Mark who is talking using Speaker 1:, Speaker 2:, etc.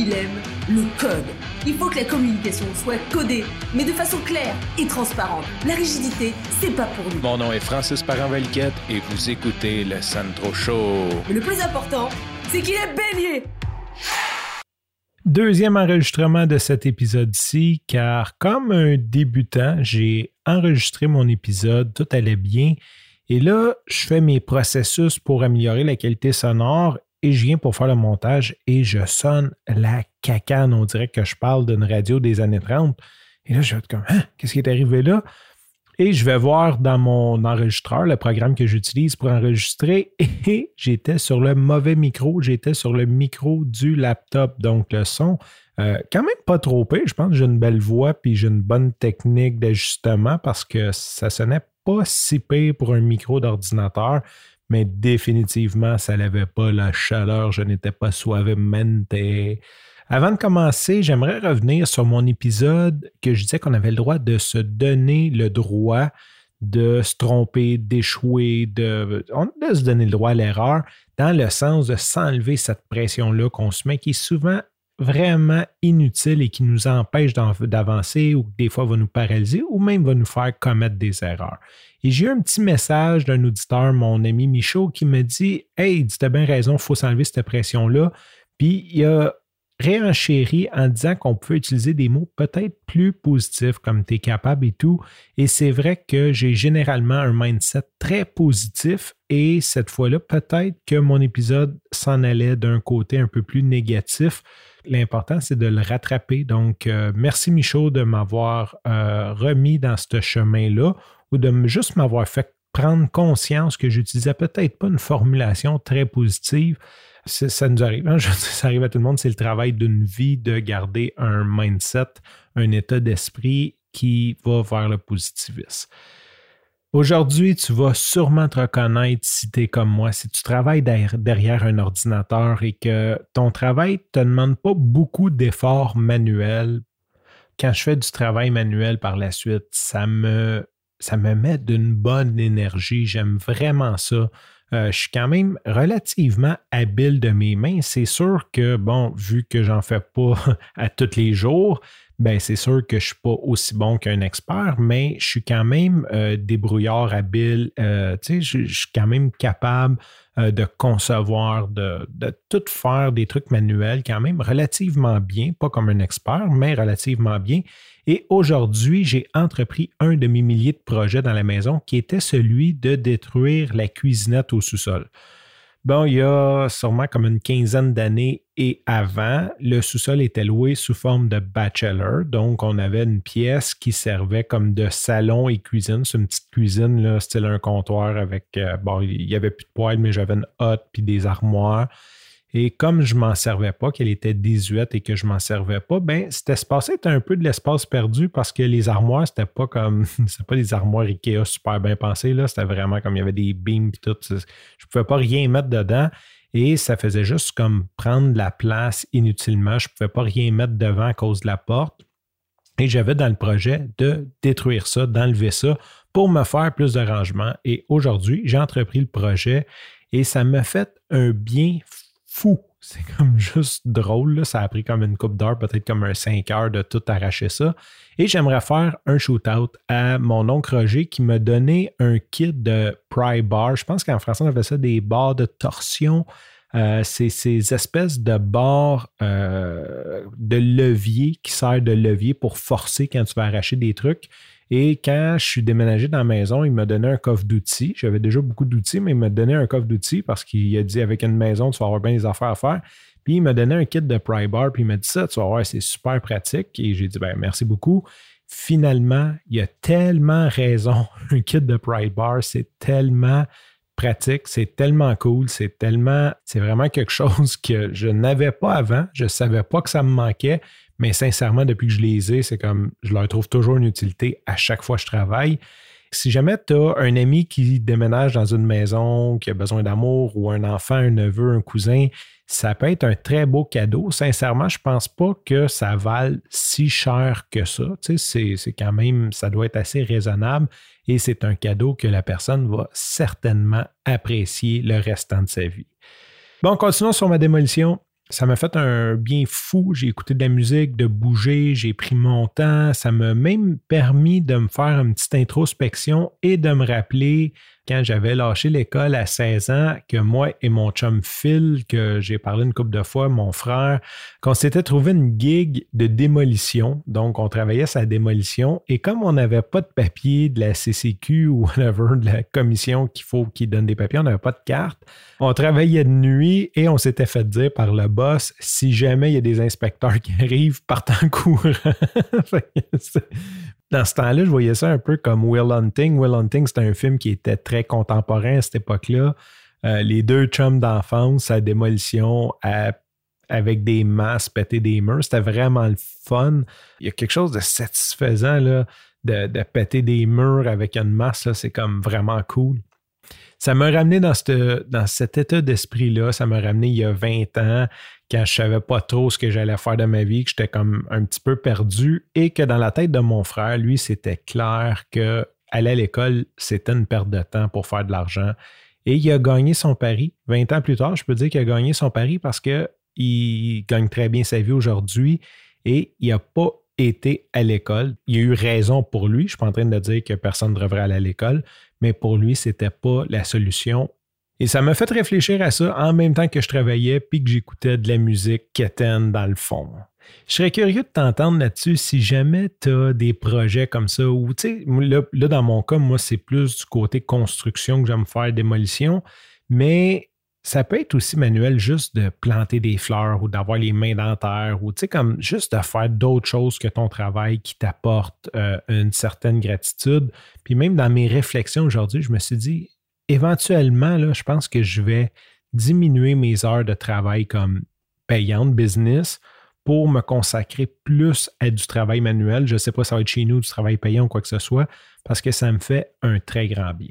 Speaker 1: il aime le code. Il faut que la communication soit codée, mais de façon claire et transparente. La rigidité, c'est pas pour nous.
Speaker 2: Mon nom est Francis Parent-Valquette et vous écoutez le Sandro Show.
Speaker 1: Mais le plus important, c'est qu'il est bélier.
Speaker 3: Deuxième enregistrement de cet épisode-ci, car comme un débutant, j'ai enregistré mon épisode, tout allait bien. Et là, je fais mes processus pour améliorer la qualité sonore et je viens pour faire le montage et je sonne la cacane. On dirait que je parle d'une radio des années 30. Et là, je vais être comme, hein, qu'est-ce qui est arrivé là? Et je vais voir dans mon enregistreur, le programme que j'utilise pour enregistrer, et j'étais sur le mauvais micro, j'étais sur le micro du laptop. Donc le son, euh, quand même pas trop pire. Je pense que j'ai une belle voix puis j'ai une bonne technique d'ajustement parce que ça sonnait pas si pire pour un micro d'ordinateur, mais définitivement, ça n'avait pas la chaleur. Je n'étais pas suavemente. Avant de commencer, j'aimerais revenir sur mon épisode que je disais qu'on avait le droit de se donner le droit de se tromper, d'échouer, de, de se donner le droit à l'erreur, dans le sens de s'enlever cette pression-là qu'on se met, qui est souvent vraiment inutile et qui nous empêche d'avancer ou des fois va nous paralyser ou même va nous faire commettre des erreurs. Et j'ai eu un petit message d'un auditeur, mon ami Michaud, qui me dit Hey, tu as bien raison, il faut s'enlever cette pression-là. Puis il a réenchéri en disant qu'on peut utiliser des mots peut-être plus positifs comme tu es capable et tout. Et c'est vrai que j'ai généralement un mindset très positif et cette fois-là, peut-être que mon épisode s'en allait d'un côté un peu plus négatif. L'important, c'est de le rattraper. Donc, euh, merci Michaud de m'avoir euh, remis dans ce chemin-là ou de juste m'avoir fait prendre conscience que j'utilisais peut-être pas une formulation très positive ça nous arrive. Hein? ça arrive à tout le monde. C'est le travail d'une vie de garder un mindset, un état d'esprit qui va vers le positivisme. Aujourd'hui, tu vas sûrement te reconnaître si tu es comme moi, si tu travailles derrière un ordinateur et que ton travail ne te demande pas beaucoup d'efforts manuels. Quand je fais du travail manuel par la suite, ça me, ça me met d'une bonne énergie. J'aime vraiment ça. Euh, je suis quand même relativement habile de mes mains. C'est sûr que, bon, vu que j'en fais pas à tous les jours, ben c'est sûr que je suis pas aussi bon qu'un expert, mais je suis quand même euh, débrouillard habile. Euh, sais, je, suis quand même capable de concevoir, de, de, tout faire des trucs manuels quand même relativement bien, pas comme un expert, mais relativement bien. Et aujourd'hui, j'ai entrepris un de mes milliers de projets dans la maison qui était celui de détruire la cuisinette au sous-sol. Bon, il y a sûrement comme une quinzaine d'années et avant, le sous-sol était loué sous forme de bachelor. Donc, on avait une pièce qui servait comme de salon et cuisine. C'est une petite cuisine, là, style un comptoir avec. Euh, bon, il n'y avait plus de poêle, mais j'avais une hotte puis des armoires. Et comme je m'en servais pas, qu'elle était désuète et que je m'en servais pas, ben cet espace était un peu de l'espace perdu parce que les armoires, c'était pas comme c'était pas des armoires Ikea super bien pensées. Là. C'était vraiment comme il y avait des beams et tout. Je pouvais pas rien mettre dedans. Et ça faisait juste comme prendre de la place inutilement. Je ne pouvais pas rien mettre devant à cause de la porte. Et j'avais dans le projet de détruire ça, d'enlever ça pour me faire plus de rangement. Et aujourd'hui, j'ai entrepris le projet et ça m'a fait un bien fou. C'est comme juste drôle. Ça a pris comme une coupe d'heure, peut-être comme un 5 heures de tout arracher ça. Et j'aimerais faire un shootout à mon oncle Roger qui m'a donné un kit de pry bar. Je pense qu'en français, on appelle ça des barres de torsion. Euh, c'est ces espèces de barres euh, de levier qui servent de levier pour forcer quand tu vas arracher des trucs. Et quand je suis déménagé dans la maison, il m'a donné un coffre d'outils. J'avais déjà beaucoup d'outils, mais il m'a donné un coffre d'outils parce qu'il a dit avec une maison, tu vas avoir bien des affaires à faire. Puis il m'a donné un kit de pry bar, puis il m'a dit ça, tu vas voir, c'est super pratique. Et j'ai dit, ben merci beaucoup. Finalement, il a tellement raison. Un kit de pry bar, c'est tellement pratique, c'est tellement cool, c'est tellement, c'est vraiment quelque chose que je n'avais pas avant. Je ne savais pas que ça me manquait, mais sincèrement, depuis que je les ai, c'est comme je leur trouve toujours une utilité à chaque fois que je travaille. Si jamais tu as un ami qui déménage dans une maison, qui a besoin d'amour, ou un enfant, un neveu, un cousin, ça peut être un très beau cadeau. Sincèrement, je ne pense pas que ça vale si cher que ça. Tu sais, c'est quand même, ça doit être assez raisonnable et c'est un cadeau que la personne va certainement apprécier le restant de sa vie. Bon, continuons sur ma démolition. Ça m'a fait un bien fou. J'ai écouté de la musique, de bouger, j'ai pris mon temps. Ça m'a même permis de me faire une petite introspection et de me rappeler quand j'avais lâché l'école à 16 ans, que moi et mon chum Phil, que j'ai parlé une couple de fois, mon frère, qu'on s'était trouvé une gig de démolition. Donc, on travaillait sa démolition. Et comme on n'avait pas de papier de la CCQ ou whatever, de la commission qu'il faut qu'il donne des papiers, on n'avait pas de carte, on travaillait de nuit et on s'était fait dire par le boss, si jamais il y a des inspecteurs qui arrivent, partant courant dans ce temps-là, je voyais ça un peu comme Will Hunting. Will Hunting, c'était un film qui était très contemporain à cette époque-là. Euh, les deux chums d'enfance à démolition, avec des masses, péter des murs. C'était vraiment le fun. Il y a quelque chose de satisfaisant de, de péter des murs avec une masse. C'est comme vraiment cool. Ça m'a ramené dans, cet état d'esprit-là. Ça m'a ramené il y a 20 ans quand je savais pas trop ce que j'allais faire de ma vie, que j'étais comme un petit peu perdu et que dans la tête de mon frère, lui, c'était clair que aller à l'école, c'était une perte de temps pour faire de l'argent. Et il a gagné son pari. 20 ans plus tard, je peux dire qu'il a gagné son pari parce qu'il gagne très bien sa vie aujourd'hui et il n'a pas été à l'école. Il a eu raison pour lui. Je ne suis pas en train de dire que personne ne devrait aller à l'école, mais pour lui, ce n'était pas la solution et ça m'a fait réfléchir à ça en même temps que je travaillais puis que j'écoutais de la musique quétaine dans le fond. Je serais curieux de t'entendre là-dessus si jamais tu as des projets comme ça ou, tu sais, là, là, dans mon cas, moi, c'est plus du côté construction que j'aime faire démolition, mais ça peut être aussi manuel juste de planter des fleurs ou d'avoir les mains dans terre ou, tu sais, comme juste de faire d'autres choses que ton travail qui t'apporte euh, une certaine gratitude. Puis même dans mes réflexions aujourd'hui, je me suis dit, éventuellement, là, je pense que je vais diminuer mes heures de travail comme payante business pour me consacrer plus à du travail manuel. Je ne sais pas si ça va être chez nous, du travail payant ou quoi que ce soit, parce que ça me fait un très grand bien.